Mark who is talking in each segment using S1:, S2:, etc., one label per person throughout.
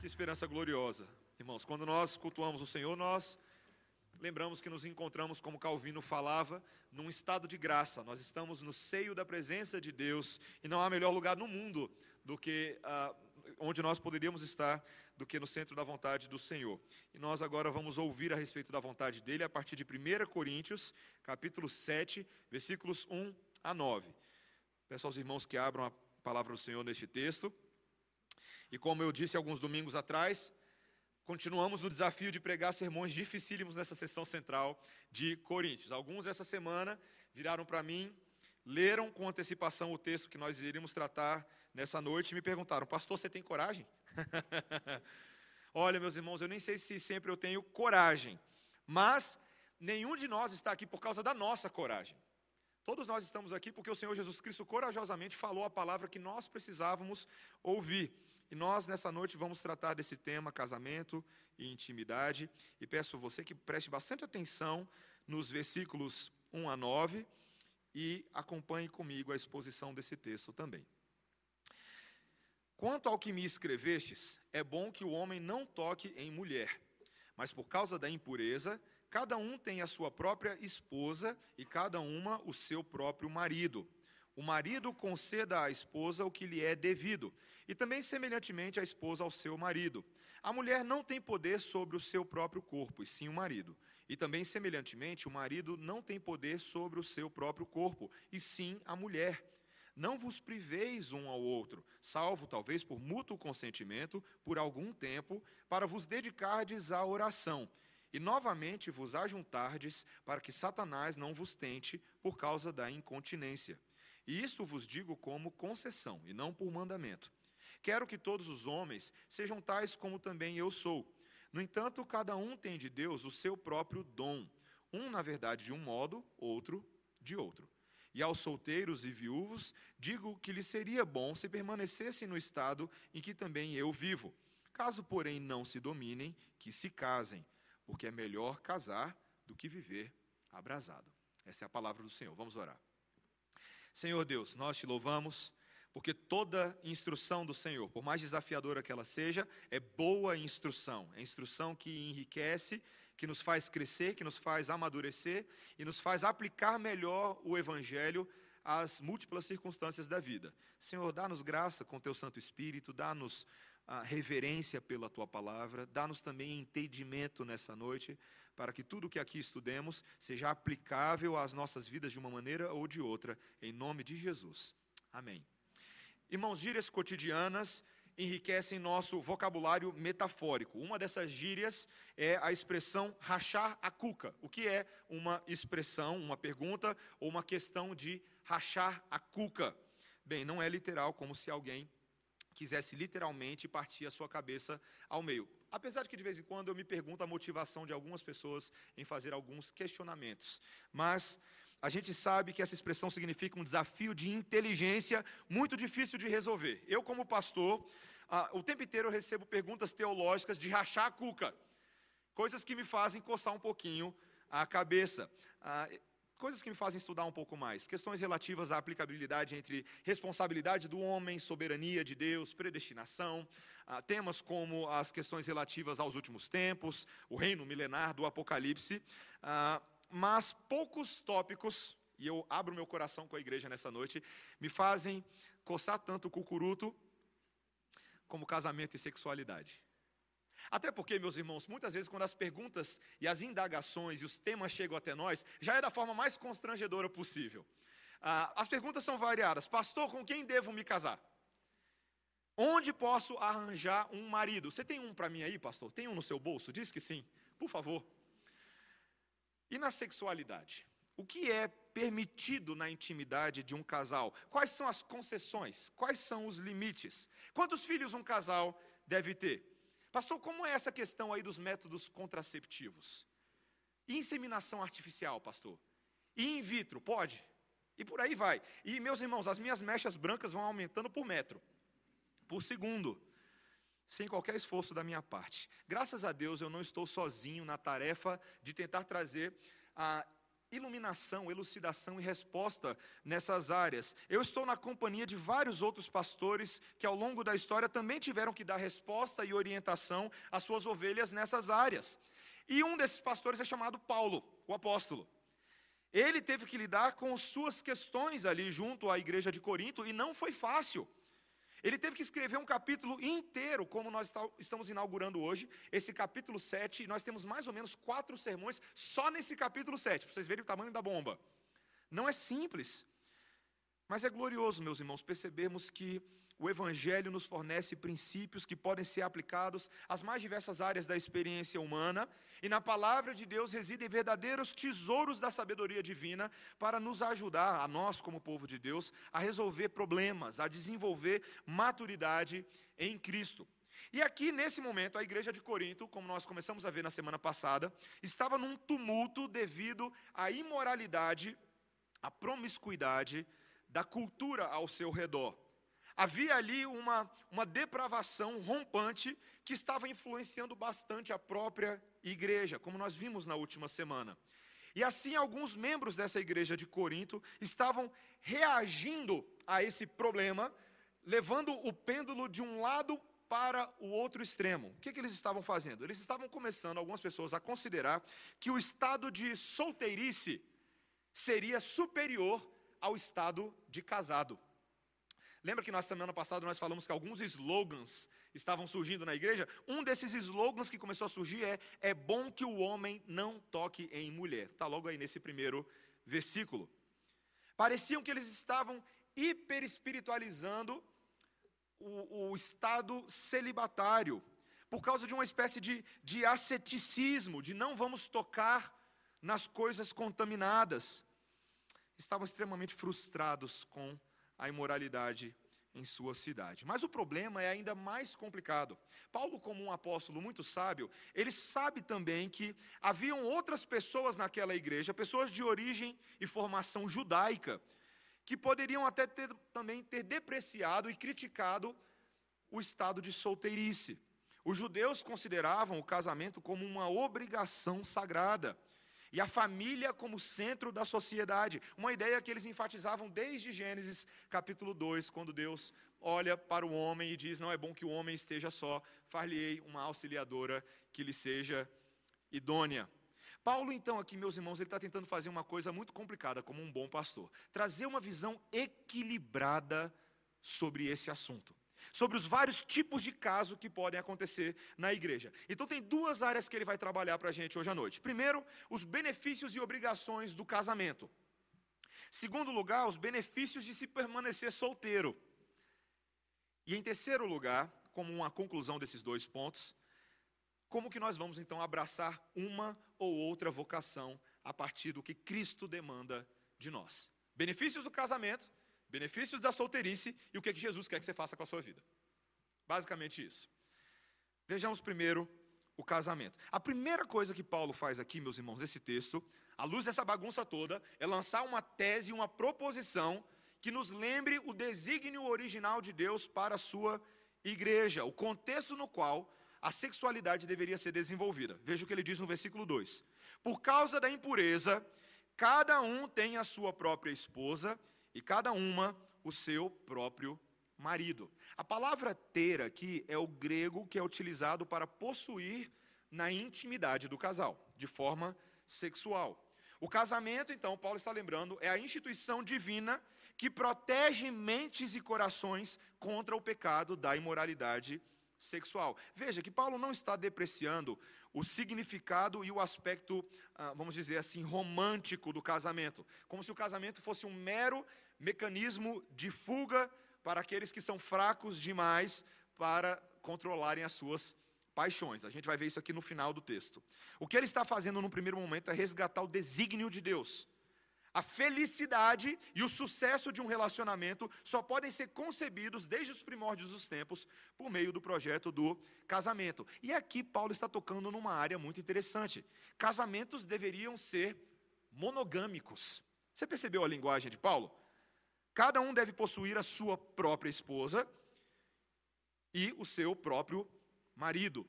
S1: Que esperança gloriosa. Irmãos, quando nós cultuamos o Senhor, nós lembramos que nos encontramos, como Calvino falava, num estado de graça. Nós estamos no seio da presença de Deus e não há melhor lugar no mundo do que ah, onde nós poderíamos estar do que no centro da vontade do Senhor. E nós agora vamos ouvir a respeito da vontade dele a partir de 1 Coríntios, capítulo 7, versículos 1 a 9. Peço aos irmãos que abram a palavra do Senhor neste texto. E como eu disse alguns domingos atrás, continuamos no desafio de pregar sermões dificílimos nessa sessão central de Coríntios. Alguns essa semana viraram para mim, leram com antecipação o texto que nós iríamos tratar nessa noite e me perguntaram: Pastor, você tem coragem? Olha, meus irmãos, eu nem sei se sempre eu tenho coragem, mas nenhum de nós está aqui por causa da nossa coragem. Todos nós estamos aqui porque o Senhor Jesus Cristo corajosamente falou a palavra que nós precisávamos ouvir. E nós, nessa noite, vamos tratar desse tema, casamento e intimidade. E peço você que preste bastante atenção nos versículos 1 a 9 e acompanhe comigo a exposição desse texto também. Quanto ao que me escrevestes, é bom que o homem não toque em mulher, mas por causa da impureza, cada um tem a sua própria esposa e cada uma o seu próprio marido. O marido conceda à esposa o que lhe é devido, e também semelhantemente a esposa ao seu marido. A mulher não tem poder sobre o seu próprio corpo, e sim o marido. E também semelhantemente o marido não tem poder sobre o seu próprio corpo, e sim a mulher. Não vos priveis um ao outro, salvo talvez por mútuo consentimento, por algum tempo, para vos dedicardes à oração, e novamente vos ajuntardes, para que Satanás não vos tente por causa da incontinência. E isto vos digo como concessão, e não por mandamento. Quero que todos os homens sejam tais como também eu sou. No entanto, cada um tem de Deus o seu próprio dom, um, na verdade, de um modo, outro de outro. E aos solteiros e viúvos digo que lhes seria bom se permanecessem no estado em que também eu vivo. Caso, porém, não se dominem, que se casem, porque é melhor casar do que viver abrasado. Essa é a palavra do Senhor. Vamos orar. Senhor Deus, nós te louvamos, porque toda instrução do Senhor, por mais desafiadora que ela seja, é boa instrução. É instrução que enriquece que nos faz crescer, que nos faz amadurecer e nos faz aplicar melhor o Evangelho às múltiplas circunstâncias da vida. Senhor, dá-nos graça com Teu Santo Espírito, dá-nos a reverência pela Tua palavra, dá-nos também entendimento nessa noite, para que tudo o que aqui estudemos seja aplicável às nossas vidas de uma maneira ou de outra, em nome de Jesus. Amém. Irmãos, gírias cotidianas enriquecem nosso vocabulário metafórico. Uma dessas gírias é a expressão rachar a cuca. O que é uma expressão, uma pergunta ou uma questão de rachar a cuca? Bem, não é literal, como se alguém quisesse literalmente partir a sua cabeça ao meio. Apesar de que de vez em quando eu me pergunto a motivação de algumas pessoas em fazer alguns questionamentos. Mas a gente sabe que essa expressão significa um desafio de inteligência muito difícil de resolver. Eu, como pastor, ah, o tempo inteiro eu recebo perguntas teológicas de rachar a cuca, coisas que me fazem coçar um pouquinho a cabeça. Ah, coisas que me fazem estudar um pouco mais. Questões relativas à aplicabilidade entre responsabilidade do homem, soberania de Deus, predestinação. Ah, temas como as questões relativas aos últimos tempos, o reino milenar do Apocalipse. Ah, mas poucos tópicos, e eu abro meu coração com a igreja nessa noite, me fazem coçar tanto o cucuruto como casamento e sexualidade. Até porque, meus irmãos, muitas vezes quando as perguntas e as indagações e os temas chegam até nós, já é da forma mais constrangedora possível. Ah, as perguntas são variadas. Pastor, com quem devo me casar? Onde posso arranjar um marido? Você tem um para mim aí, pastor? Tem um no seu bolso? Diz que sim, por favor. E na sexualidade? O que é permitido na intimidade de um casal? Quais são as concessões? Quais são os limites? Quantos filhos um casal deve ter? Pastor, como é essa questão aí dos métodos contraceptivos? Inseminação artificial, pastor? E in vitro, pode? E por aí vai. E, meus irmãos, as minhas mechas brancas vão aumentando por metro, por segundo, sem qualquer esforço da minha parte. Graças a Deus eu não estou sozinho na tarefa de tentar trazer a iluminação, elucidação e resposta nessas áreas. Eu estou na companhia de vários outros pastores que, ao longo da história, também tiveram que dar resposta e orientação às suas ovelhas nessas áreas. E um desses pastores é chamado Paulo, o apóstolo. Ele teve que lidar com suas questões ali junto à igreja de Corinto e não foi fácil. Ele teve que escrever um capítulo inteiro, como nós estamos inaugurando hoje, esse capítulo 7, e nós temos mais ou menos quatro sermões só nesse capítulo 7, para vocês verem o tamanho da bomba. Não é simples, mas é glorioso, meus irmãos, percebermos que o Evangelho nos fornece princípios que podem ser aplicados às mais diversas áreas da experiência humana, e na palavra de Deus residem verdadeiros tesouros da sabedoria divina para nos ajudar, a nós como povo de Deus, a resolver problemas, a desenvolver maturidade em Cristo. E aqui, nesse momento, a igreja de Corinto, como nós começamos a ver na semana passada, estava num tumulto devido à imoralidade, à promiscuidade da cultura ao seu redor. Havia ali uma, uma depravação rompante que estava influenciando bastante a própria igreja, como nós vimos na última semana. E assim, alguns membros dessa igreja de Corinto estavam reagindo a esse problema, levando o pêndulo de um lado para o outro extremo. O que, que, eles estavam fazendo? Eles estavam começando, algumas pessoas, a considerar que o estado de solteirice seria superior ao estado de casado. Lembra que na semana passada nós falamos que alguns slogans estavam surgindo na igreja? Um desses slogans que começou a surgir é: é bom que o homem não toque em mulher. Está logo aí nesse primeiro versículo. Pareciam que eles estavam hiperespiritualizando o, o estado celibatário, por causa de uma espécie de, de asceticismo, de não vamos tocar nas coisas contaminadas. Estavam extremamente frustrados com a imoralidade em sua cidade. Mas o problema é ainda mais complicado. Paulo, como um apóstolo muito sábio, ele sabe também que haviam outras pessoas naquela igreja, pessoas de origem e formação judaica, que poderiam até ter, também ter depreciado e criticado o estado de solteirice. Os judeus consideravam o casamento como uma obrigação sagrada e a família como centro da sociedade. Uma ideia que eles enfatizavam desde Gênesis capítulo 2, quando Deus olha para o homem e diz: Não é bom que o homem esteja só, far-lhe-ei uma auxiliadora que lhe seja idônea. Paulo, então, aqui, meus irmãos, ele está tentando fazer uma coisa muito complicada, como um bom pastor: trazer uma visão equilibrada sobre esse assunto sobre os vários tipos de caso que podem acontecer na igreja. Então, tem duas áreas que ele vai trabalhar para a gente hoje à noite. Primeiro, os benefícios e obrigações do casamento. Segundo lugar, os benefícios de se permanecer solteiro. E em terceiro lugar, como uma conclusão desses dois pontos, como que nós vamos então abraçar uma ou outra vocação a partir do que Cristo demanda de nós? Benefícios do casamento benefícios da solteirice e o que, é que Jesus quer que você faça com a sua vida. Basicamente isso. Vejamos primeiro o casamento. A primeira coisa que Paulo faz aqui, meus irmãos, nesse texto, à luz dessa bagunça toda, é lançar uma tese, uma proposição que nos lembre o desígnio original de Deus para a sua igreja, o contexto no qual a sexualidade deveria ser desenvolvida. Veja o que ele diz no versículo 2: Por causa da impureza, cada um tem a sua própria esposa e cada uma o seu próprio marido. A palavra ter aqui é o grego que é utilizado para possuir na intimidade do casal, de forma sexual. O casamento, então, Paulo está lembrando, é a instituição divina que protege mentes e corações contra o pecado da imoralidade sexual. Veja que Paulo não está depreciando o significado e o aspecto, ah, vamos dizer assim, romântico do casamento, como se o casamento fosse um mero mecanismo de fuga para aqueles que são fracos demais para controlarem as suas paixões. A gente vai ver isso aqui no final do texto. O que ele está fazendo no primeiro momento é resgatar o desígnio de Deus. A felicidade e o sucesso de um relacionamento só podem ser concebidos desde os primórdios dos tempos por meio do projeto do casamento. E aqui Paulo está tocando numa área muito interessante. Casamentos deveriam ser monogâmicos. Você percebeu a linguagem de Paulo? Cada um deve possuir a sua própria esposa e o seu próprio marido.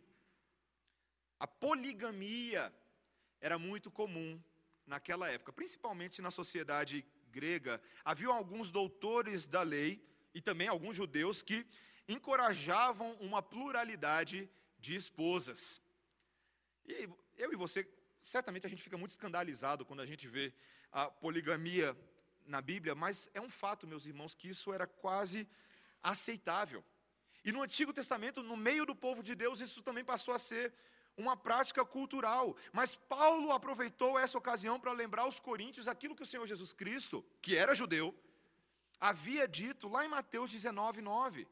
S1: A poligamia era muito comum naquela época, principalmente na sociedade grega, havia alguns doutores da lei e também alguns judeus que encorajavam uma pluralidade de esposas. E eu e você, certamente a gente fica muito escandalizado quando a gente vê a poligamia na Bíblia, mas é um fato, meus irmãos, que isso era quase aceitável. E no Antigo Testamento, no meio do povo de Deus, isso também passou a ser uma prática cultural. Mas Paulo aproveitou essa ocasião para lembrar aos coríntios aquilo que o Senhor Jesus Cristo, que era judeu, havia dito lá em Mateus 19, 9.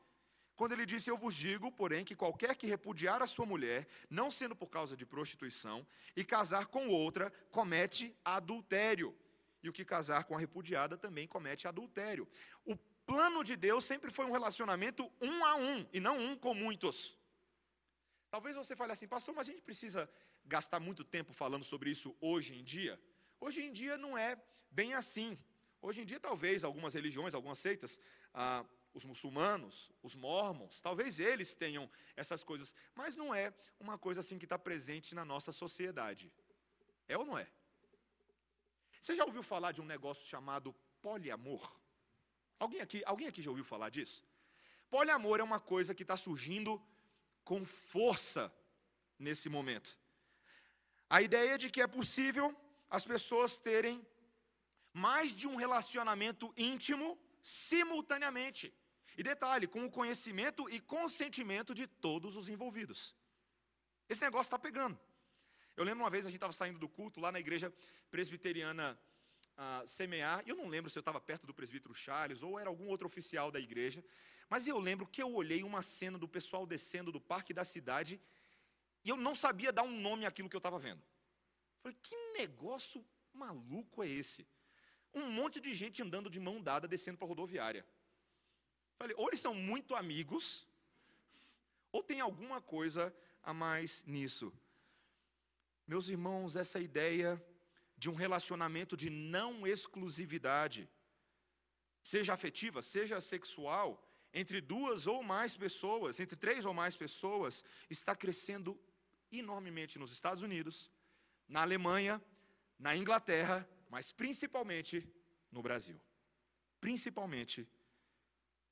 S1: Quando ele disse: Eu vos digo, porém, que qualquer que repudiar a sua mulher, não sendo por causa de prostituição, e casar com outra, comete adultério. E o que casar com a repudiada também comete adultério. O plano de Deus sempre foi um relacionamento um a um, e não um com muitos. Talvez você fale assim, pastor, mas a gente precisa gastar muito tempo falando sobre isso hoje em dia? Hoje em dia não é bem assim. Hoje em dia, talvez algumas religiões, algumas seitas, ah, os muçulmanos, os mormons, talvez eles tenham essas coisas, mas não é uma coisa assim que está presente na nossa sociedade. É ou não é? Você já ouviu falar de um negócio chamado poliamor? Alguém aqui, alguém aqui já ouviu falar disso? Poliamor é uma coisa que está surgindo com força nesse momento. A ideia de que é possível as pessoas terem mais de um relacionamento íntimo simultaneamente. E detalhe, com o conhecimento e consentimento de todos os envolvidos. Esse negócio está pegando. Eu lembro uma vez a gente estava saindo do culto lá na igreja presbiteriana uh, Semear, eu não lembro se eu estava perto do presbítero Charles ou era algum outro oficial da igreja, mas eu lembro que eu olhei uma cena do pessoal descendo do parque da cidade e eu não sabia dar um nome àquilo que eu estava vendo. Falei, que negócio maluco é esse? Um monte de gente andando de mão dada descendo para a rodoviária. Falei, ou eles são muito amigos, ou tem alguma coisa a mais nisso. Meus irmãos, essa ideia de um relacionamento de não exclusividade, seja afetiva, seja sexual, entre duas ou mais pessoas, entre três ou mais pessoas, está crescendo enormemente nos Estados Unidos, na Alemanha, na Inglaterra, mas principalmente no Brasil. Principalmente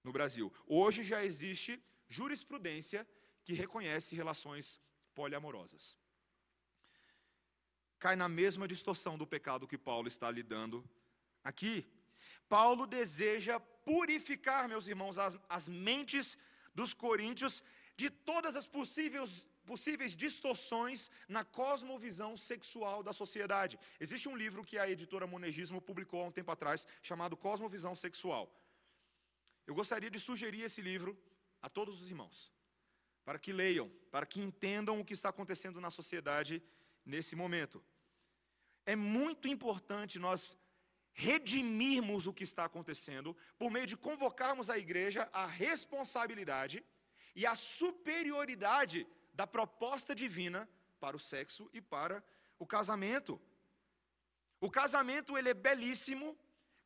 S1: no Brasil. Hoje já existe jurisprudência que reconhece relações poliamorosas cai na mesma distorção do pecado que Paulo está lidando aqui. Paulo deseja purificar, meus irmãos, as, as mentes dos coríntios de todas as possíveis, possíveis distorções na cosmovisão sexual da sociedade. Existe um livro que a editora Monegismo publicou há um tempo atrás, chamado Cosmovisão Sexual. Eu gostaria de sugerir esse livro a todos os irmãos, para que leiam, para que entendam o que está acontecendo na sociedade nesse momento. É muito importante nós redimirmos o que está acontecendo por meio de convocarmos a igreja à responsabilidade e à superioridade da proposta divina para o sexo e para o casamento. O casamento ele é belíssimo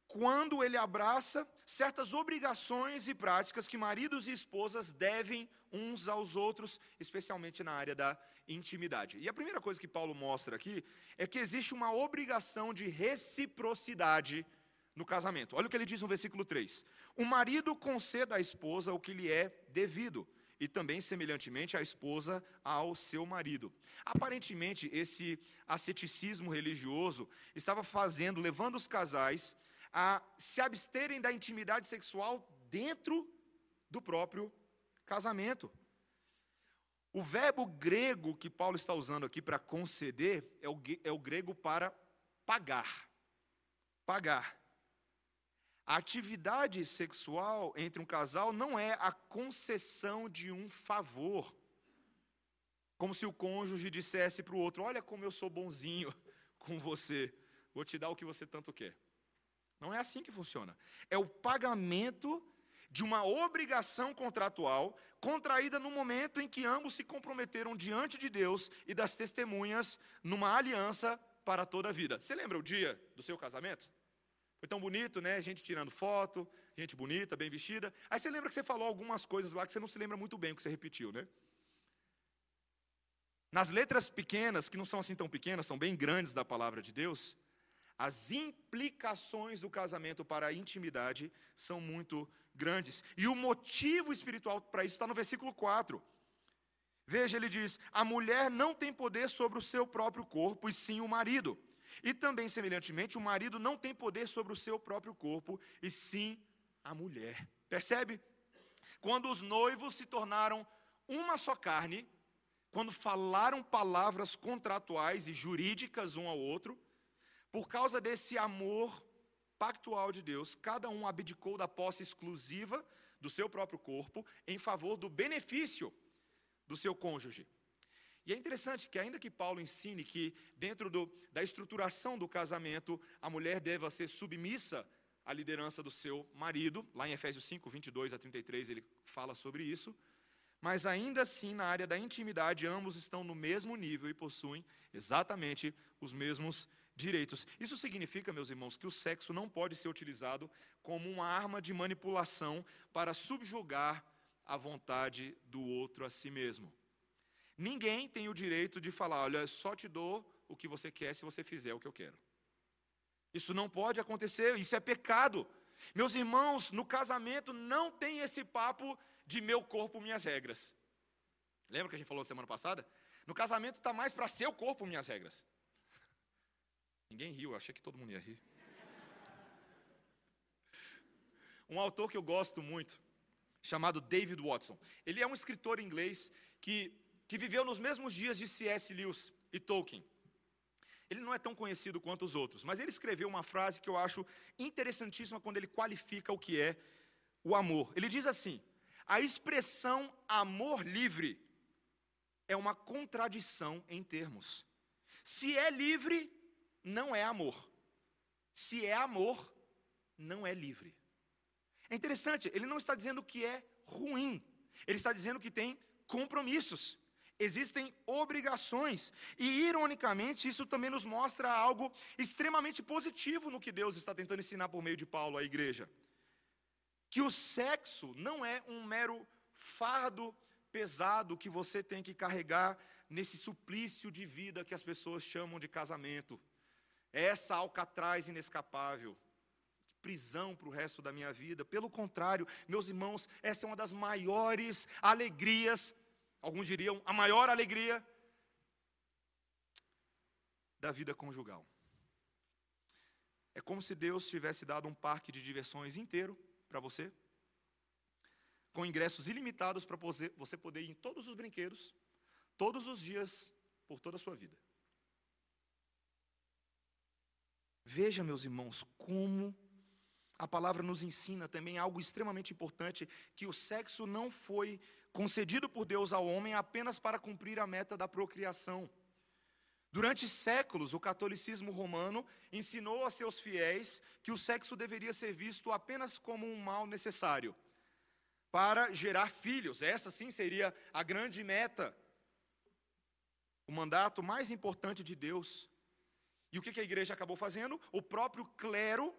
S1: quando ele abraça certas obrigações e práticas que maridos e esposas devem uns aos outros, especialmente na área da intimidade. E a primeira coisa que Paulo mostra aqui é que existe uma obrigação de reciprocidade no casamento. Olha o que ele diz no versículo 3: O marido conceda à esposa o que lhe é devido, e também, semelhantemente, a esposa ao seu marido. Aparentemente, esse asceticismo religioso estava fazendo, levando os casais a se absterem da intimidade sexual dentro do próprio casamento. O verbo grego que Paulo está usando aqui para conceder é o, é o grego para pagar. Pagar. A atividade sexual entre um casal não é a concessão de um favor. Como se o cônjuge dissesse para o outro: Olha como eu sou bonzinho com você, vou te dar o que você tanto quer. Não é assim que funciona. É o pagamento de uma obrigação contratual contraída no momento em que ambos se comprometeram diante de Deus e das testemunhas numa aliança para toda a vida. Você lembra o dia do seu casamento? Foi tão bonito, né? Gente tirando foto, gente bonita, bem vestida. Aí você lembra que você falou algumas coisas lá que você não se lembra muito bem o que você repetiu, né? Nas letras pequenas, que não são assim tão pequenas, são bem grandes da palavra de Deus, as implicações do casamento para a intimidade são muito grandes. E o motivo espiritual para isso está no versículo 4. Veja, ele diz: a mulher não tem poder sobre o seu próprio corpo, e sim o marido. E também, semelhantemente, o marido não tem poder sobre o seu próprio corpo, e sim a mulher. Percebe? Quando os noivos se tornaram uma só carne, quando falaram palavras contratuais e jurídicas um ao outro, por causa desse amor pactual de Deus, cada um abdicou da posse exclusiva do seu próprio corpo em favor do benefício do seu cônjuge. E é interessante que, ainda que Paulo ensine que, dentro do, da estruturação do casamento, a mulher deva ser submissa à liderança do seu marido, lá em Efésios 5, 22 a 33, ele fala sobre isso. Mas ainda assim, na área da intimidade, ambos estão no mesmo nível e possuem exatamente os mesmos direitos. Isso significa, meus irmãos, que o sexo não pode ser utilizado como uma arma de manipulação para subjugar a vontade do outro a si mesmo. Ninguém tem o direito de falar, olha, só te dou o que você quer se você fizer o que eu quero. Isso não pode acontecer, isso é pecado. Meus irmãos, no casamento não tem esse papo de meu corpo, minhas regras. Lembra que a gente falou semana passada? No casamento está mais para seu corpo, minhas regras. Ninguém riu, achei que todo mundo ia rir. Um autor que eu gosto muito, chamado David Watson. Ele é um escritor inglês que, que viveu nos mesmos dias de C.S. Lewis e Tolkien. Ele não é tão conhecido quanto os outros, mas ele escreveu uma frase que eu acho interessantíssima quando ele qualifica o que é o amor. Ele diz assim: a expressão amor livre é uma contradição em termos. Se é livre, não é amor. Se é amor, não é livre. É interessante, ele não está dizendo que é ruim, ele está dizendo que tem compromissos, existem obrigações, e ironicamente, isso também nos mostra algo extremamente positivo no que Deus está tentando ensinar por meio de Paulo à igreja. Que o sexo não é um mero fardo pesado que você tem que carregar nesse suplício de vida que as pessoas chamam de casamento. É essa alcatraz inescapável, prisão para o resto da minha vida. Pelo contrário, meus irmãos, essa é uma das maiores alegrias, alguns diriam a maior alegria da vida conjugal. É como se Deus tivesse dado um parque de diversões inteiro para você, com ingressos ilimitados para você poder ir em todos os brinquedos, todos os dias, por toda a sua vida. Veja, meus irmãos, como a palavra nos ensina também algo extremamente importante: que o sexo não foi concedido por Deus ao homem apenas para cumprir a meta da procriação. Durante séculos, o catolicismo romano ensinou a seus fiéis que o sexo deveria ser visto apenas como um mal necessário para gerar filhos. Essa sim seria a grande meta, o mandato mais importante de Deus e o que a igreja acabou fazendo? O próprio clero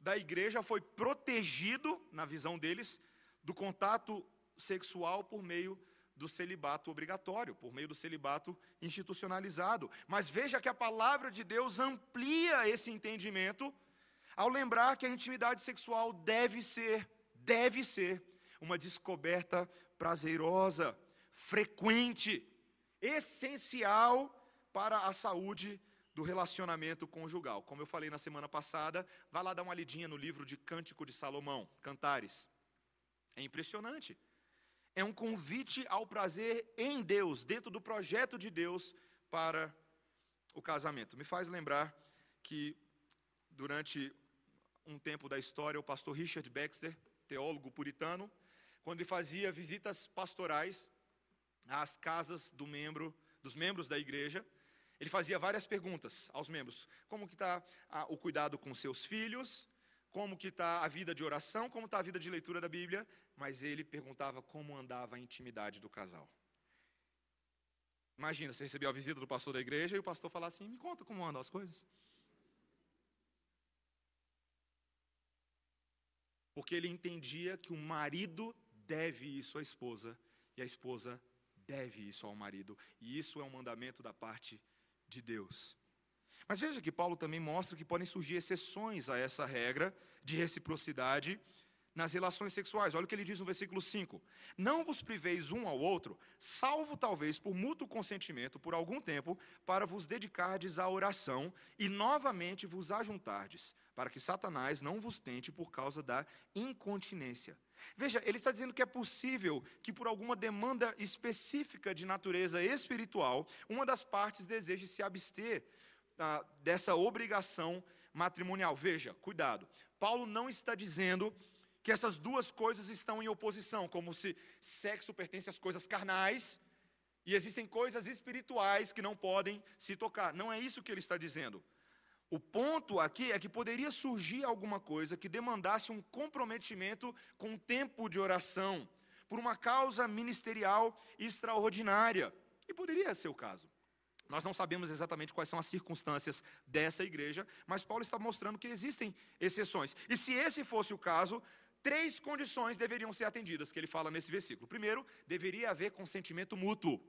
S1: da igreja foi protegido, na visão deles, do contato sexual por meio do celibato obrigatório, por meio do celibato institucionalizado. Mas veja que a palavra de Deus amplia esse entendimento ao lembrar que a intimidade sexual deve ser, deve ser, uma descoberta prazerosa, frequente, essencial para a saúde do relacionamento conjugal. Como eu falei na semana passada, vá lá dar uma lidinha no livro de Cântico de Salomão, Cantares. É impressionante. É um convite ao prazer em Deus, dentro do projeto de Deus para o casamento. Me faz lembrar que durante um tempo da história, o pastor Richard Baxter, teólogo puritano, quando ele fazia visitas pastorais às casas do membro, dos membros da igreja, ele fazia várias perguntas aos membros. Como que está o cuidado com seus filhos? Como que está a vida de oração? Como está a vida de leitura da Bíblia? Mas ele perguntava como andava a intimidade do casal. Imagina, você recebeu a visita do pastor da igreja e o pastor falar assim, me conta como andam as coisas. Porque ele entendia que o marido deve isso à esposa e a esposa deve isso ao marido. E isso é um mandamento da parte de Deus. Mas veja que Paulo também mostra que podem surgir exceções a essa regra de reciprocidade nas relações sexuais. Olha o que ele diz no versículo 5: Não vos priveis um ao outro, salvo talvez por mútuo consentimento por algum tempo, para vos dedicardes à oração e novamente vos ajuntardes, para que Satanás não vos tente por causa da incontinência. Veja, ele está dizendo que é possível que, por alguma demanda específica de natureza espiritual, uma das partes deseje se abster ah, dessa obrigação matrimonial. Veja, cuidado. Paulo não está dizendo que essas duas coisas estão em oposição, como se sexo pertence às coisas carnais e existem coisas espirituais que não podem se tocar. Não é isso que ele está dizendo. O ponto aqui é que poderia surgir alguma coisa que demandasse um comprometimento com o tempo de oração, por uma causa ministerial extraordinária. E poderia ser o caso. Nós não sabemos exatamente quais são as circunstâncias dessa igreja, mas Paulo está mostrando que existem exceções. E se esse fosse o caso, três condições deveriam ser atendidas, que ele fala nesse versículo. Primeiro, deveria haver consentimento mútuo.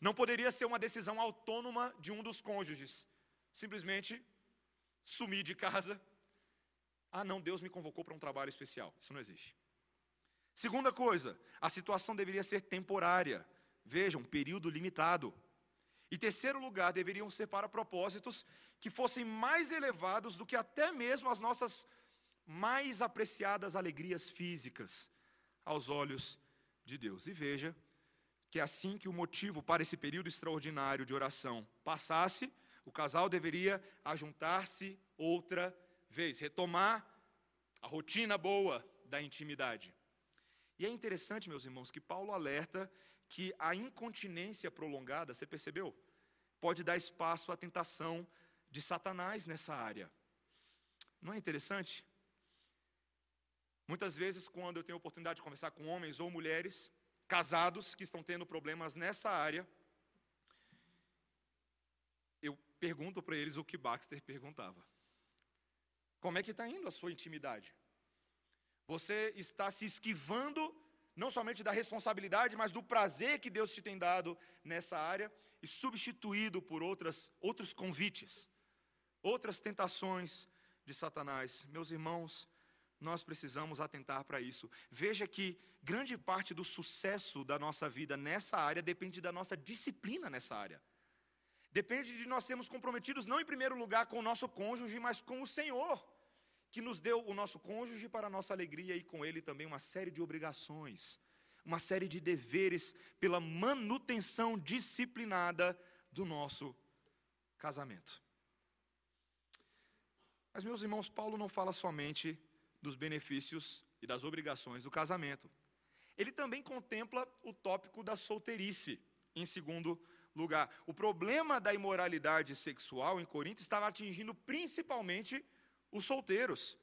S1: Não poderia ser uma decisão autônoma de um dos cônjuges. Simplesmente sumir de casa. Ah, não, Deus me convocou para um trabalho especial. Isso não existe. Segunda coisa, a situação deveria ser temporária. Veja, um período limitado. E terceiro lugar, deveriam ser para propósitos que fossem mais elevados do que até mesmo as nossas mais apreciadas alegrias físicas aos olhos de Deus. E veja que assim que o motivo para esse período extraordinário de oração passasse, o casal deveria ajuntar-se outra vez, retomar a rotina boa da intimidade. E é interessante, meus irmãos, que Paulo alerta que a incontinência prolongada, você percebeu? Pode dar espaço à tentação de Satanás nessa área. Não é interessante? Muitas vezes, quando eu tenho oportunidade de conversar com homens ou mulheres casados que estão tendo problemas nessa área, eu pergunto para eles o que Baxter perguntava: Como é que está indo a sua intimidade? Você está se esquivando não somente da responsabilidade, mas do prazer que Deus te tem dado nessa área e substituído por outras, outros convites, outras tentações de Satanás. Meus irmãos, nós precisamos atentar para isso. Veja que grande parte do sucesso da nossa vida nessa área depende da nossa disciplina nessa área. Depende de nós sermos comprometidos, não em primeiro lugar com o nosso cônjuge, mas com o Senhor, que nos deu o nosso cônjuge para a nossa alegria e com ele também uma série de obrigações, uma série de deveres pela manutenção disciplinada do nosso casamento. Mas, meus irmãos, Paulo não fala somente dos benefícios e das obrigações do casamento. Ele também contempla o tópico da solteirice, em segundo lugar. O problema da imoralidade sexual em Corinto estava atingindo principalmente os solteiros.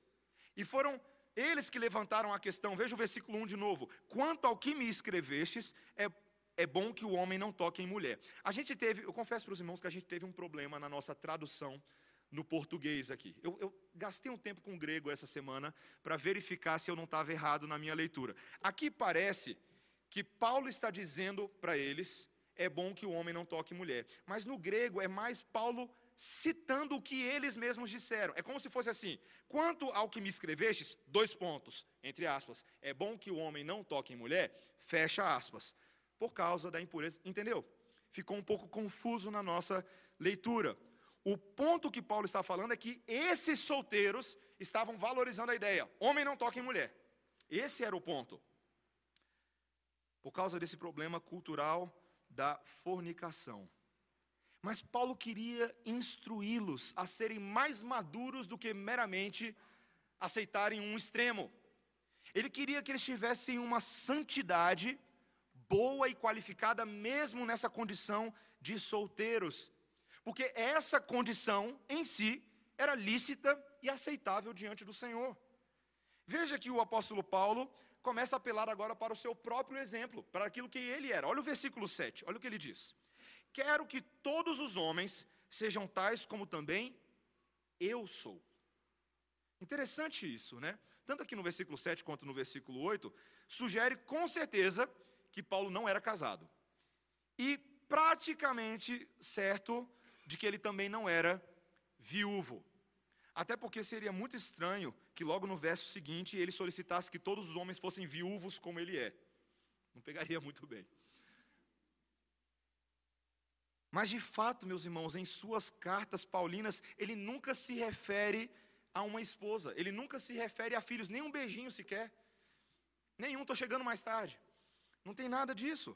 S1: E foram eles que levantaram a questão. Veja o versículo 1 de novo. Quanto ao que me escrevestes, é, é bom que o homem não toque em mulher. A gente teve, eu confesso para os irmãos que a gente teve um problema na nossa tradução no português aqui. Eu, eu gastei um tempo com o grego essa semana para verificar se eu não estava errado na minha leitura. Aqui parece que Paulo está dizendo para eles: é bom que o homem não toque mulher. Mas no grego é mais Paulo citando o que eles mesmos disseram. É como se fosse assim: quanto ao que me escrevestes, dois pontos, entre aspas, é bom que o homem não toque em mulher, fecha aspas, por causa da impureza. Entendeu? Ficou um pouco confuso na nossa leitura. O ponto que Paulo está falando é que esses solteiros estavam valorizando a ideia: homem não toca em mulher. Esse era o ponto. Por causa desse problema cultural da fornicação. Mas Paulo queria instruí-los a serem mais maduros do que meramente aceitarem um extremo. Ele queria que eles tivessem uma santidade boa e qualificada, mesmo nessa condição de solteiros porque essa condição em si era lícita e aceitável diante do Senhor. Veja que o apóstolo Paulo começa a apelar agora para o seu próprio exemplo, para aquilo que ele era. Olha o versículo 7, olha o que ele diz: Quero que todos os homens sejam tais como também eu sou. Interessante isso, né? Tanto aqui no versículo 7 quanto no versículo 8, sugere com certeza que Paulo não era casado. E praticamente certo de que ele também não era viúvo. Até porque seria muito estranho que logo no verso seguinte ele solicitasse que todos os homens fossem viúvos como ele é. Não pegaria muito bem. Mas de fato, meus irmãos, em suas cartas paulinas, ele nunca se refere a uma esposa, ele nunca se refere a filhos, nem um beijinho sequer. Nenhum, estou chegando mais tarde. Não tem nada disso.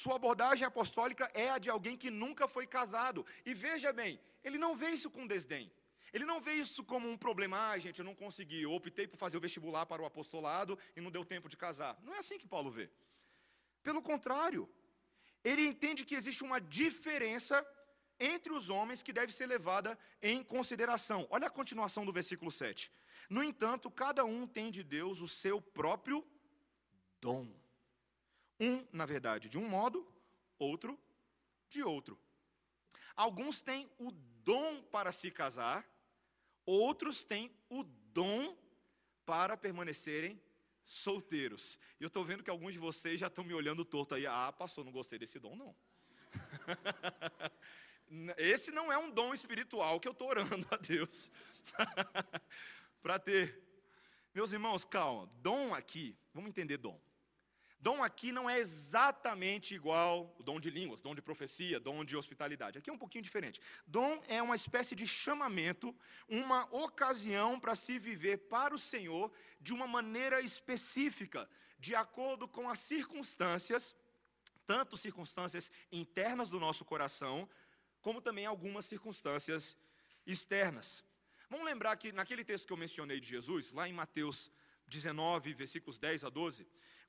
S1: Sua abordagem apostólica é a de alguém que nunca foi casado. E veja bem, ele não vê isso com desdém. Ele não vê isso como um problema, ah, gente, eu não consegui, eu optei por fazer o vestibular para o apostolado e não deu tempo de casar. Não é assim que Paulo vê. Pelo contrário, ele entende que existe uma diferença entre os homens que deve ser levada em consideração. Olha a continuação do versículo 7. No entanto, cada um tem de Deus o seu próprio dom. Um, na verdade, de um modo, outro de outro. Alguns têm o dom para se casar, outros têm o dom para permanecerem solteiros. E eu estou vendo que alguns de vocês já estão me olhando torto aí. Ah, pastor, não gostei desse dom, não. Esse não é um dom espiritual que eu estou orando a Deus para ter. Meus irmãos, calma. Dom aqui, vamos entender dom. Dom aqui não é exatamente igual o dom de línguas, dom de profecia, dom de hospitalidade. Aqui é um pouquinho diferente. Dom é uma espécie de chamamento, uma ocasião para se viver para o Senhor de uma maneira específica, de acordo com as circunstâncias, tanto circunstâncias internas do nosso coração, como também algumas circunstâncias externas. Vamos lembrar que naquele texto que eu mencionei de Jesus, lá em Mateus 19, versículos 10 a 12,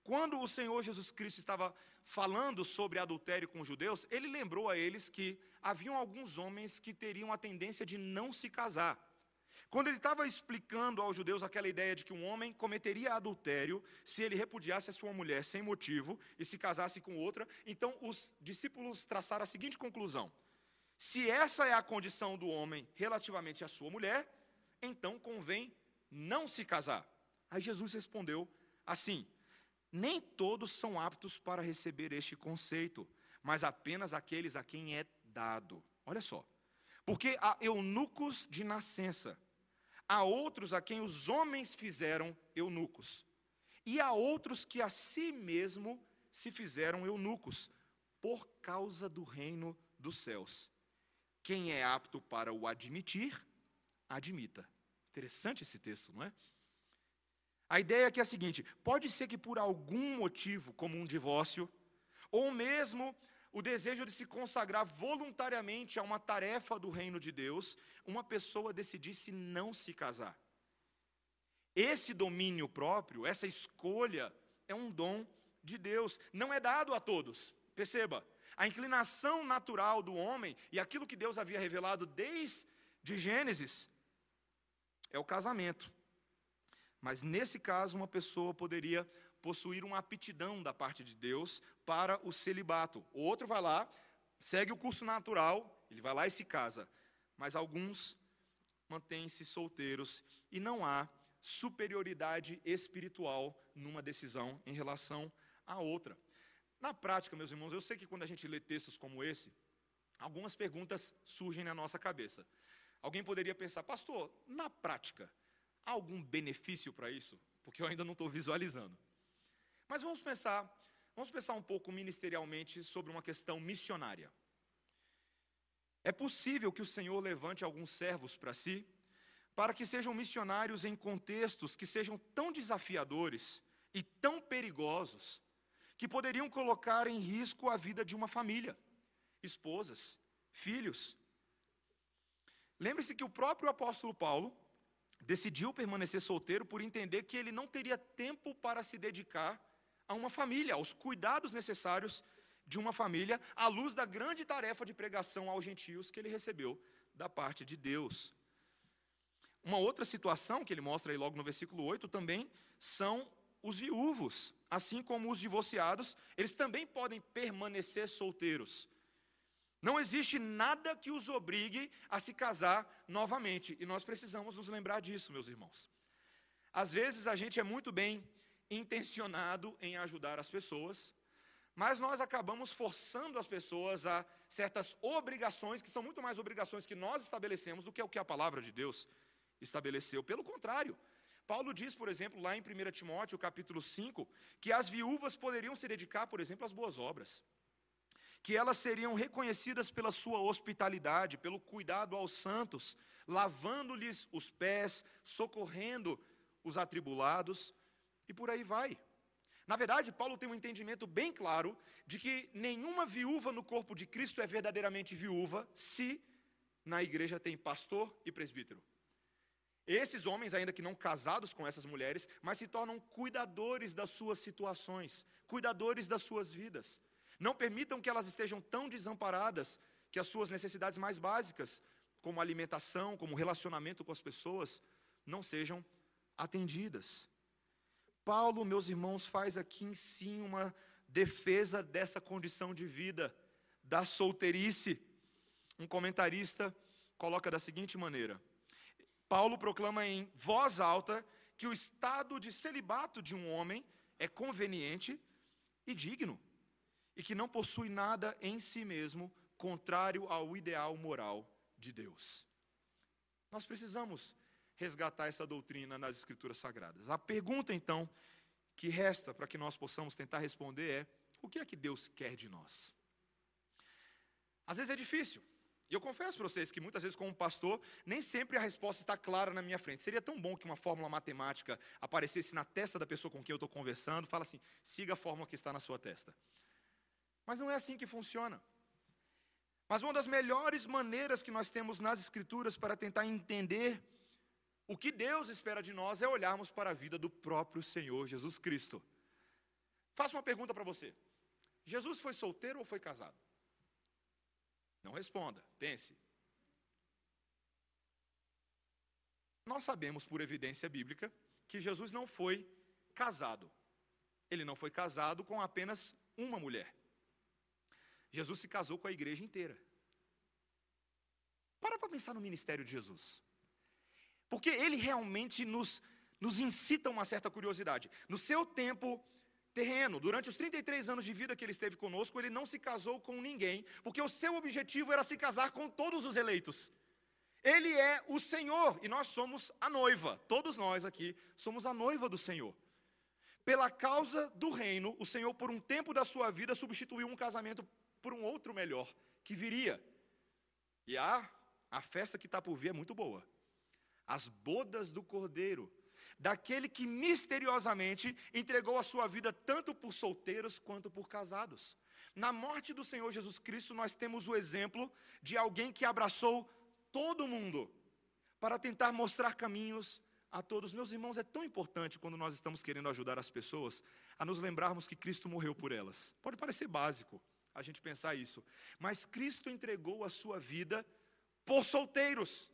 S1: quando o Senhor Jesus Cristo estava falando sobre adultério com os judeus, ele lembrou a eles que haviam alguns homens que teriam a tendência de não se casar. Quando ele estava explicando aos judeus aquela ideia de que um homem cometeria adultério se ele repudiasse a sua mulher sem motivo e se casasse com outra, então os discípulos traçaram a seguinte conclusão: se essa é a condição do homem relativamente à sua mulher, então convém não se casar. Aí Jesus respondeu assim: nem todos são aptos para receber este conceito, mas apenas aqueles a quem é dado. Olha só. Porque há eunucos de nascença, há outros a quem os homens fizeram eunucos, e há outros que a si mesmo se fizeram eunucos, por causa do reino dos céus. Quem é apto para o admitir, admita. Interessante esse texto, não é? A ideia aqui é a seguinte: pode ser que por algum motivo, como um divórcio, ou mesmo o desejo de se consagrar voluntariamente a uma tarefa do reino de Deus, uma pessoa decidisse não se casar. Esse domínio próprio, essa escolha, é um dom de Deus, não é dado a todos. Perceba, a inclinação natural do homem e aquilo que Deus havia revelado desde Gênesis é o casamento. Mas nesse caso, uma pessoa poderia possuir uma aptidão da parte de Deus para o celibato. O outro vai lá, segue o curso natural, ele vai lá e se casa. Mas alguns mantêm-se solteiros e não há superioridade espiritual numa decisão em relação à outra. Na prática, meus irmãos, eu sei que quando a gente lê textos como esse, algumas perguntas surgem na nossa cabeça. Alguém poderia pensar, pastor, na prática, Há algum benefício para isso? Porque eu ainda não estou visualizando. Mas vamos pensar, vamos pensar um pouco ministerialmente sobre uma questão missionária. É possível que o Senhor levante alguns servos para si, para que sejam missionários em contextos que sejam tão desafiadores e tão perigosos, que poderiam colocar em risco a vida de uma família, esposas, filhos. Lembre-se que o próprio apóstolo Paulo, decidiu permanecer solteiro por entender que ele não teria tempo para se dedicar a uma família, aos cuidados necessários de uma família, à luz da grande tarefa de pregação aos gentios que ele recebeu da parte de Deus. Uma outra situação que ele mostra aí logo no versículo 8 também são os viúvos, assim como os divorciados, eles também podem permanecer solteiros. Não existe nada que os obrigue a se casar novamente. E nós precisamos nos lembrar disso, meus irmãos. Às vezes a gente é muito bem intencionado em ajudar as pessoas, mas nós acabamos forçando as pessoas a certas obrigações, que são muito mais obrigações que nós estabelecemos do que o que a palavra de Deus estabeleceu. Pelo contrário, Paulo diz, por exemplo, lá em 1 Timóteo, capítulo 5, que as viúvas poderiam se dedicar, por exemplo, às boas obras. Que elas seriam reconhecidas pela sua hospitalidade, pelo cuidado aos santos, lavando-lhes os pés, socorrendo os atribulados, e por aí vai. Na verdade, Paulo tem um entendimento bem claro de que nenhuma viúva no corpo de Cristo é verdadeiramente viúva se na igreja tem pastor e presbítero. Esses homens, ainda que não casados com essas mulheres, mas se tornam cuidadores das suas situações, cuidadores das suas vidas. Não permitam que elas estejam tão desamparadas que as suas necessidades mais básicas, como alimentação, como relacionamento com as pessoas, não sejam atendidas. Paulo, meus irmãos, faz aqui em si uma defesa dessa condição de vida, da solteirice. Um comentarista coloca da seguinte maneira: Paulo proclama em voz alta que o estado de celibato de um homem é conveniente e digno, e que não possui nada em si mesmo contrário ao ideal moral de Deus. Nós precisamos resgatar essa doutrina nas Escrituras Sagradas. A pergunta, então, que resta para que nós possamos tentar responder é: o que é que Deus quer de nós? Às vezes é difícil. E eu confesso para vocês que muitas vezes, como pastor, nem sempre a resposta está clara na minha frente. Seria tão bom que uma fórmula matemática aparecesse na testa da pessoa com quem eu estou conversando, fala assim: siga a fórmula que está na sua testa. Mas não é assim que funciona. Mas uma das melhores maneiras que nós temos nas Escrituras para tentar entender o que Deus espera de nós é olharmos para a vida do próprio Senhor Jesus Cristo. Faço uma pergunta para você: Jesus foi solteiro ou foi casado? Não responda, pense. Nós sabemos por evidência bíblica que Jesus não foi casado. Ele não foi casado com apenas uma mulher. Jesus se casou com a igreja inteira. Para para pensar no ministério de Jesus. Porque ele realmente nos, nos incita uma certa curiosidade. No seu tempo terreno, durante os 33 anos de vida que ele esteve conosco, ele não se casou com ninguém, porque o seu objetivo era se casar com todos os eleitos. Ele é o Senhor e nós somos a noiva. Todos nós aqui somos a noiva do Senhor. Pela causa do reino, o Senhor, por um tempo da sua vida, substituiu um casamento por um outro melhor que viria. E a, a festa que está por vir é muito boa as bodas do Cordeiro, daquele que misteriosamente entregou a sua vida tanto por solteiros quanto por casados. Na morte do Senhor Jesus Cristo, nós temos o exemplo de alguém que abraçou todo mundo para tentar mostrar caminhos a todos. Meus irmãos, é tão importante quando nós estamos querendo ajudar as pessoas a nos lembrarmos que Cristo morreu por elas. Pode parecer básico a gente pensar isso, mas Cristo entregou a sua vida por solteiros.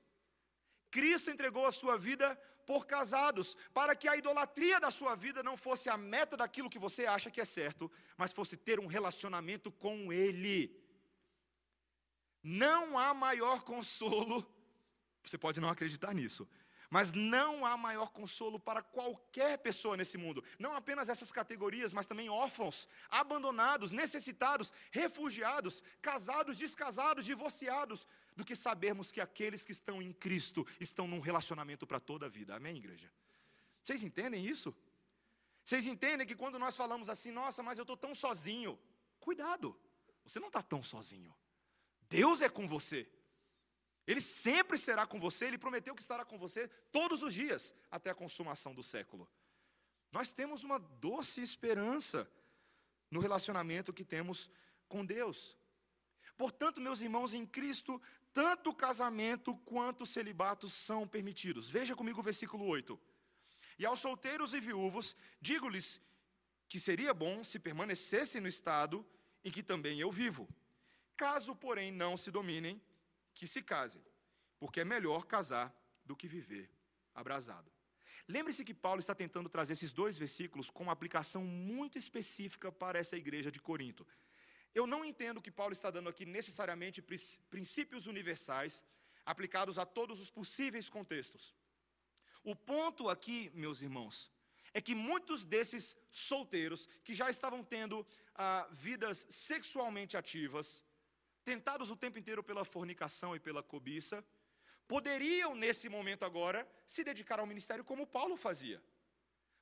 S1: Cristo entregou a sua vida por casados, para que a idolatria da sua vida não fosse a meta daquilo que você acha que é certo, mas fosse ter um relacionamento com Ele. Não há maior consolo, você pode não acreditar nisso, mas não há maior consolo para qualquer pessoa nesse mundo, não apenas essas categorias, mas também órfãos, abandonados, necessitados, refugiados, casados, descasados, divorciados, do que sabermos que aqueles que estão em Cristo estão num relacionamento para toda a vida. Amém, igreja? Vocês entendem isso? Vocês entendem que quando nós falamos assim, nossa, mas eu estou tão sozinho. Cuidado, você não está tão sozinho. Deus é com você. Ele sempre será com você, ele prometeu que estará com você todos os dias, até a consumação do século. Nós temos uma doce esperança no relacionamento que temos com Deus. Portanto, meus irmãos, em Cristo, tanto o casamento quanto o celibato são permitidos. Veja comigo o versículo 8. E aos solteiros e viúvos, digo-lhes que seria bom se permanecessem no estado em que também eu vivo. Caso, porém, não se dominem, que se casem, porque é melhor casar do que viver abrasado. Lembre-se que Paulo está tentando trazer esses dois versículos com uma aplicação muito específica para essa igreja de Corinto. Eu não entendo que Paulo está dando aqui necessariamente princípios universais aplicados a todos os possíveis contextos. O ponto aqui, meus irmãos, é que muitos desses solteiros que já estavam tendo ah, vidas sexualmente ativas, tentados o tempo inteiro pela fornicação e pela cobiça, poderiam nesse momento agora se dedicar ao ministério como Paulo fazia.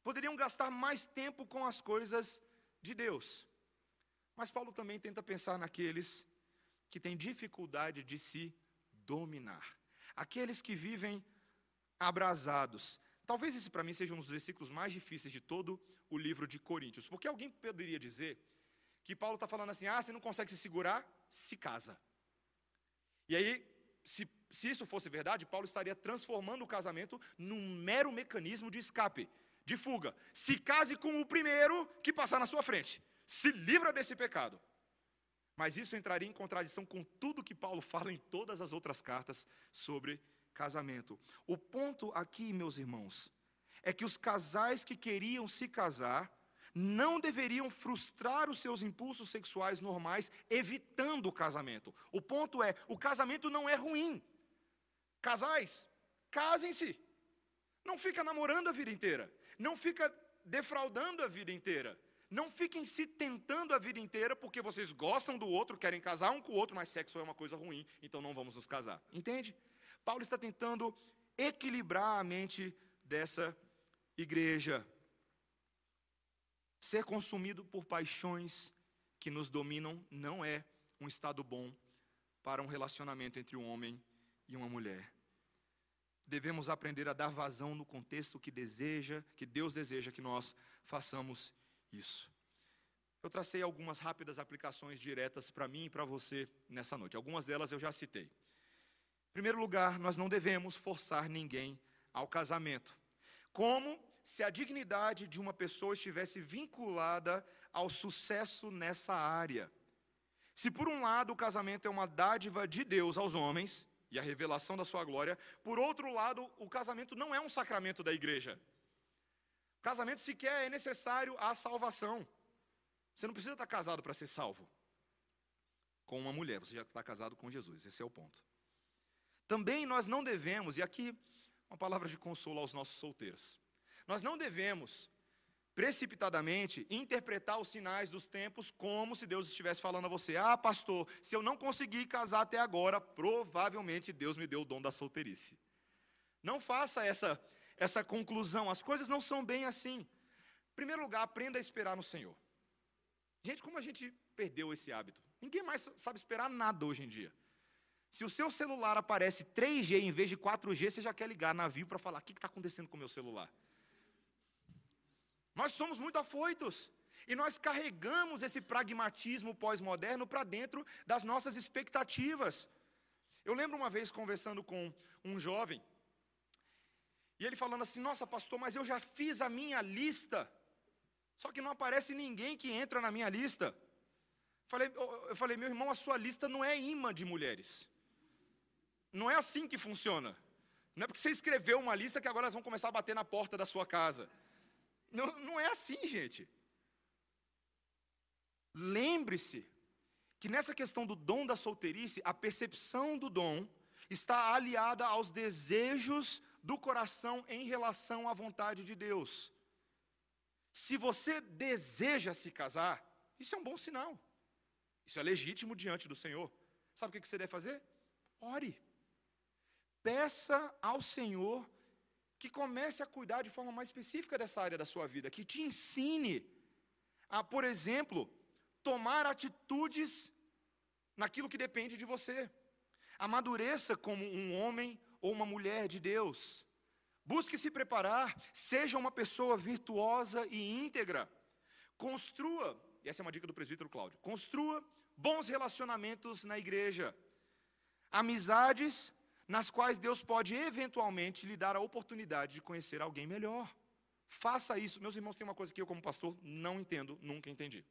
S1: Poderiam gastar mais tempo com as coisas de Deus. Mas Paulo também tenta pensar naqueles que têm dificuldade de se dominar, aqueles que vivem abrasados. Talvez esse para mim seja um dos versículos mais difíceis de todo o livro de Coríntios, porque alguém poderia dizer que Paulo está falando assim: ah, você não consegue se segurar, se casa. E aí, se, se isso fosse verdade, Paulo estaria transformando o casamento num mero mecanismo de escape, de fuga. Se case com o primeiro que passar na sua frente. Se livra desse pecado. Mas isso entraria em contradição com tudo que Paulo fala em todas as outras cartas sobre casamento. O ponto aqui, meus irmãos, é que os casais que queriam se casar não deveriam frustrar os seus impulsos sexuais normais evitando o casamento. O ponto é, o casamento não é ruim. Casais, casem-se. Não fica namorando a vida inteira. Não fica defraudando a vida inteira. Não fiquem se tentando a vida inteira porque vocês gostam do outro, querem casar um com o outro, mas sexo é uma coisa ruim, então não vamos nos casar. Entende? Paulo está tentando equilibrar a mente dessa igreja. Ser consumido por paixões que nos dominam não é um estado bom para um relacionamento entre um homem e uma mulher. Devemos aprender a dar vazão no contexto que deseja, que Deus deseja que nós façamos isso. Eu tracei algumas rápidas aplicações diretas para mim e para você nessa noite. Algumas delas eu já citei. Em primeiro lugar, nós não devemos forçar ninguém ao casamento. Como se a dignidade de uma pessoa estivesse vinculada ao sucesso nessa área. Se por um lado o casamento é uma dádiva de Deus aos homens e a revelação da sua glória, por outro lado, o casamento não é um sacramento da igreja. O casamento sequer é necessário à salvação. Você não precisa estar casado para ser salvo com uma mulher, você já está casado com Jesus, esse é o ponto. Também nós não devemos, e aqui uma palavra de consolo aos nossos solteiros, nós não devemos precipitadamente interpretar os sinais dos tempos como se Deus estivesse falando a você: ah, pastor, se eu não conseguir casar até agora, provavelmente Deus me deu o dom da solteirice. Não faça essa, essa conclusão, as coisas não são bem assim. Em primeiro lugar, aprenda a esperar no Senhor. Gente, como a gente perdeu esse hábito? Ninguém mais sabe esperar nada hoje em dia. Se o seu celular aparece 3G em vez de 4G, você já quer ligar navio para falar: o que está acontecendo com o meu celular? Nós somos muito afoitos. E nós carregamos esse pragmatismo pós-moderno para dentro das nossas expectativas. Eu lembro uma vez conversando com um jovem, e ele falando assim: Nossa, pastor, mas eu já fiz a minha lista, só que não aparece ninguém que entra na minha lista. Falei, eu falei, meu irmão, a sua lista não é imã de mulheres. Não é assim que funciona. Não é porque você escreveu uma lista que agora elas vão começar a bater na porta da sua casa. Não, não é assim, gente. Lembre-se que nessa questão do dom da solteirice, a percepção do dom está aliada aos desejos do coração em relação à vontade de Deus. Se você deseja se casar, isso é um bom sinal. Isso é legítimo diante do Senhor. Sabe o que você deve fazer? Ore. Peça ao Senhor que comece a cuidar de forma mais específica dessa área da sua vida, que te ensine a, por exemplo, tomar atitudes naquilo que depende de você. Amadureça como um homem ou uma mulher de Deus. Busque se preparar, seja uma pessoa virtuosa e íntegra. Construa, e essa é uma dica do presbítero Cláudio, construa bons relacionamentos na igreja. Amizades nas quais Deus pode eventualmente lhe dar a oportunidade de conhecer alguém melhor. Faça isso. Meus irmãos, tem uma coisa que eu, como pastor, não entendo, nunca entendi.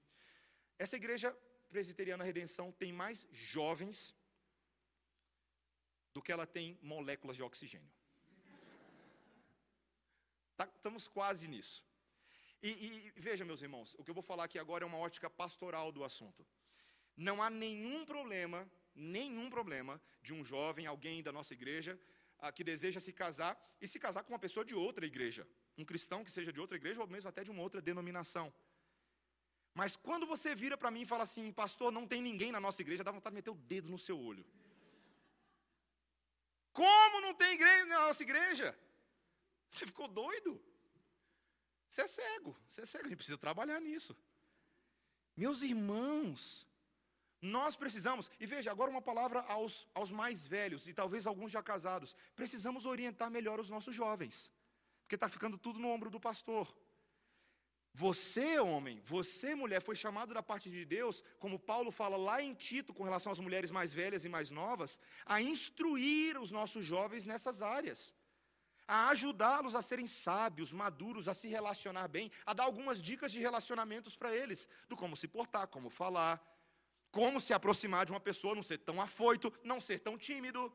S1: Essa igreja presbiteriana Redenção tem mais jovens do que ela tem moléculas de oxigênio. Tá, estamos quase nisso. E, e veja, meus irmãos, o que eu vou falar aqui agora é uma ótica pastoral do assunto. Não há nenhum problema nenhum problema de um jovem, alguém da nossa igreja, ah, que deseja se casar e se casar com uma pessoa de outra igreja, um cristão que seja de outra igreja ou mesmo até de uma outra denominação. Mas quando você vira para mim e fala assim, pastor, não tem ninguém na nossa igreja, dá vontade de meter o dedo no seu olho. Como não tem igreja na nossa igreja? Você ficou doido? Você é cego, você é cego, a gente precisa trabalhar nisso. Meus irmãos, nós precisamos, e veja, agora uma palavra aos, aos mais velhos, e talvez alguns já casados, precisamos orientar melhor os nossos jovens, porque está ficando tudo no ombro do pastor. Você, homem, você, mulher, foi chamado da parte de Deus, como Paulo fala lá em Tito, com relação às mulheres mais velhas e mais novas, a instruir os nossos jovens nessas áreas, a ajudá-los a serem sábios, maduros, a se relacionar bem, a dar algumas dicas de relacionamentos para eles, do como se portar, como falar, como se aproximar de uma pessoa, não ser tão afoito, não ser tão tímido.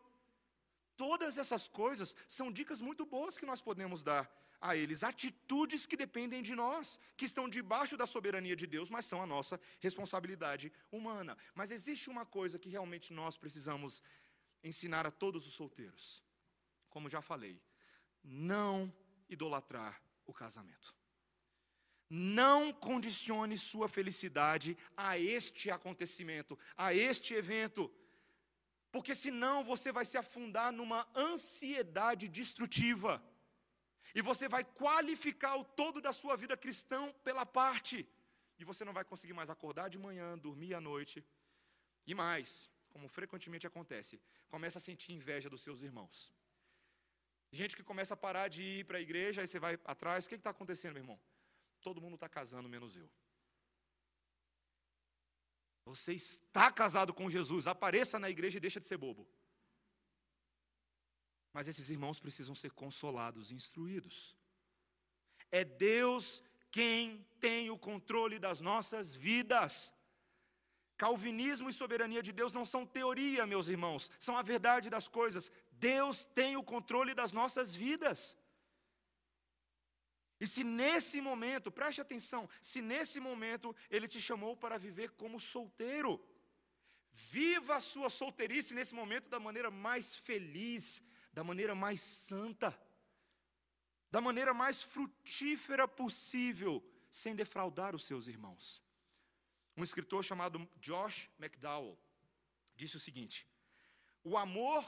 S1: Todas essas coisas são dicas muito boas que nós podemos dar a eles, atitudes que dependem de nós, que estão debaixo da soberania de Deus, mas são a nossa responsabilidade humana. Mas existe uma coisa que realmente nós precisamos ensinar a todos os solteiros. Como já falei, não idolatrar o casamento. Não condicione sua felicidade a este acontecimento, a este evento, porque senão você vai se afundar numa ansiedade destrutiva. E você vai qualificar o todo da sua vida cristã pela parte. E você não vai conseguir mais acordar de manhã, dormir à noite. E mais, como frequentemente acontece, começa a sentir inveja dos seus irmãos. Gente que começa a parar de ir para a igreja, aí você vai atrás, o que está acontecendo, meu irmão? Todo mundo está casando menos eu. Você está casado com Jesus, apareça na igreja e deixa de ser bobo. Mas esses irmãos precisam ser consolados e instruídos. É Deus quem tem o controle das nossas vidas. Calvinismo e soberania de Deus não são teoria, meus irmãos, são a verdade das coisas. Deus tem o controle das nossas vidas. E se nesse momento, preste atenção, se nesse momento ele te chamou para viver como solteiro, viva a sua solteirice nesse momento da maneira mais feliz, da maneira mais santa, da maneira mais frutífera possível, sem defraudar os seus irmãos. Um escritor chamado Josh McDowell disse o seguinte: O amor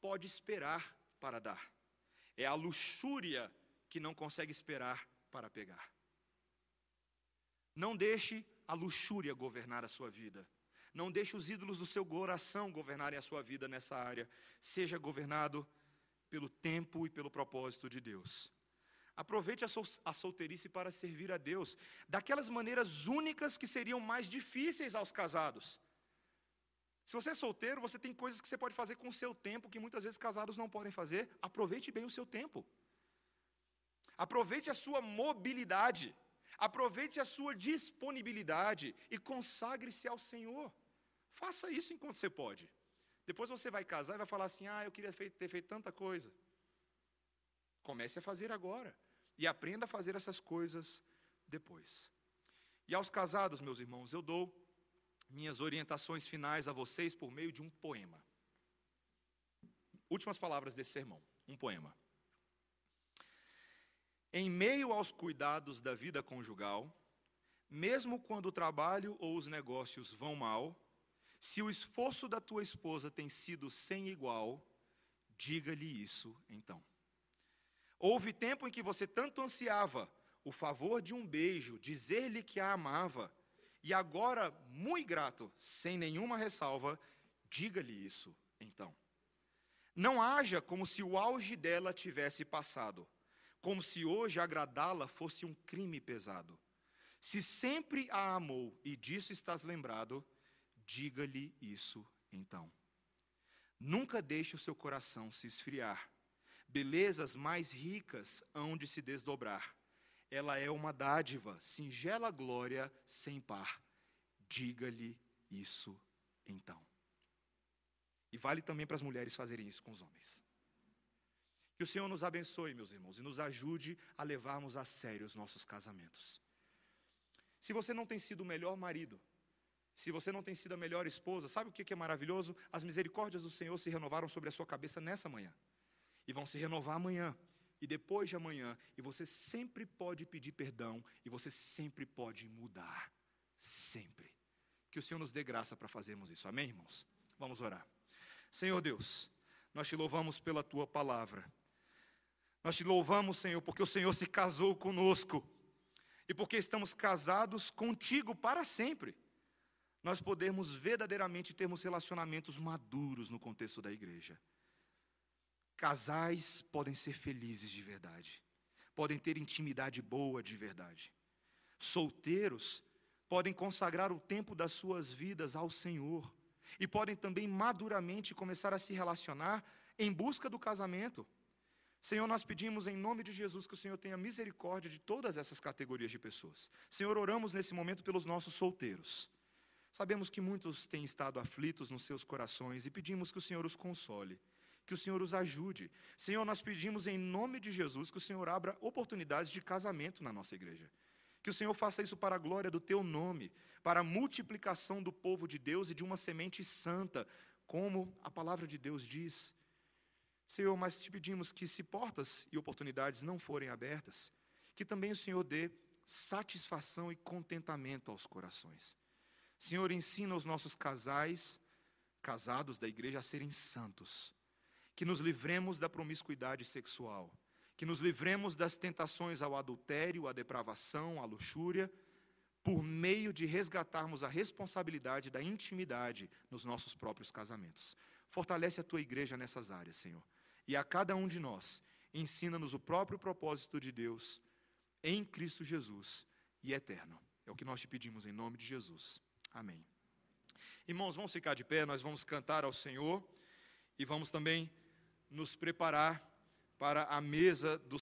S1: pode esperar para dar, é a luxúria que não consegue esperar para pegar. Não deixe a luxúria governar a sua vida. Não deixe os ídolos do seu coração governarem a sua vida nessa área. Seja governado pelo tempo e pelo propósito de Deus. Aproveite a, sol a solteirice para servir a Deus, daquelas maneiras únicas que seriam mais difíceis aos casados. Se você é solteiro, você tem coisas que você pode fazer com o seu tempo que muitas vezes casados não podem fazer. Aproveite bem o seu tempo. Aproveite a sua mobilidade, aproveite a sua disponibilidade e consagre-se ao Senhor. Faça isso enquanto você pode. Depois você vai casar e vai falar assim: ah, eu queria ter feito tanta coisa. Comece a fazer agora e aprenda a fazer essas coisas depois. E aos casados, meus irmãos, eu dou minhas orientações finais a vocês por meio de um poema. Últimas palavras desse sermão, um poema. Em meio aos cuidados da vida conjugal, mesmo quando o trabalho ou os negócios vão mal, se o esforço da tua esposa tem sido sem igual, diga-lhe isso então. Houve tempo em que você tanto ansiava o favor de um beijo, dizer-lhe que a amava, e agora, muito grato, sem nenhuma ressalva, diga-lhe isso então. Não haja como se o auge dela tivesse passado como se hoje agradá-la fosse um crime pesado. Se sempre a amou e disso estás lembrado, diga-lhe isso então. Nunca deixe o seu coração se esfriar. Belezas mais ricas hão de se desdobrar. Ela é uma dádiva, singela glória sem par. Diga-lhe isso então. E vale também para as mulheres fazerem isso com os homens. Que o Senhor nos abençoe, meus irmãos, e nos ajude a levarmos a sério os nossos casamentos. Se você não tem sido o melhor marido, se você não tem sido a melhor esposa, sabe o que é maravilhoso? As misericórdias do Senhor se renovaram sobre a sua cabeça nessa manhã. e vão se renovar amanhã e depois de amanhã, e você sempre pode pedir perdão e você sempre pode mudar. Sempre. Que o Senhor nos dê graça para fazermos isso. Amém, irmãos? Vamos orar. Senhor Deus, nós te louvamos pela tua palavra. Nós te louvamos, Senhor, porque o Senhor se casou conosco e porque estamos casados contigo para sempre. Nós podemos verdadeiramente termos relacionamentos maduros no contexto da igreja. Casais podem ser felizes de verdade, podem ter intimidade boa de verdade. Solteiros podem consagrar o tempo das suas vidas ao Senhor e podem também maduramente começar a se relacionar em busca do casamento. Senhor, nós pedimos em nome de Jesus que o Senhor tenha misericórdia de todas essas categorias de pessoas. Senhor, oramos nesse momento pelos nossos solteiros. Sabemos que muitos têm estado aflitos nos seus corações e pedimos que o Senhor os console que o Senhor os ajude. Senhor, nós pedimos em nome de Jesus que o Senhor abra oportunidades de casamento na nossa igreja. Que o Senhor faça isso para a glória do teu nome, para a multiplicação do povo de Deus e de uma semente santa, como a palavra de Deus diz. Senhor, mas te pedimos que, se portas e oportunidades não forem abertas, que também o Senhor dê satisfação e contentamento aos corações. Senhor, ensina os nossos casais, casados da igreja, a serem santos que nos livremos da promiscuidade sexual, que nos livremos das tentações ao adultério, à depravação, à luxúria, por meio de resgatarmos a responsabilidade da intimidade nos nossos próprios casamentos. Fortalece a tua igreja nessas áreas, Senhor. E a cada um de nós, ensina-nos o próprio propósito de Deus em Cristo Jesus e eterno. É o que nós te pedimos em nome de Jesus. Amém. Irmãos, vamos ficar de pé, nós vamos cantar ao Senhor e vamos também nos preparar para a mesa do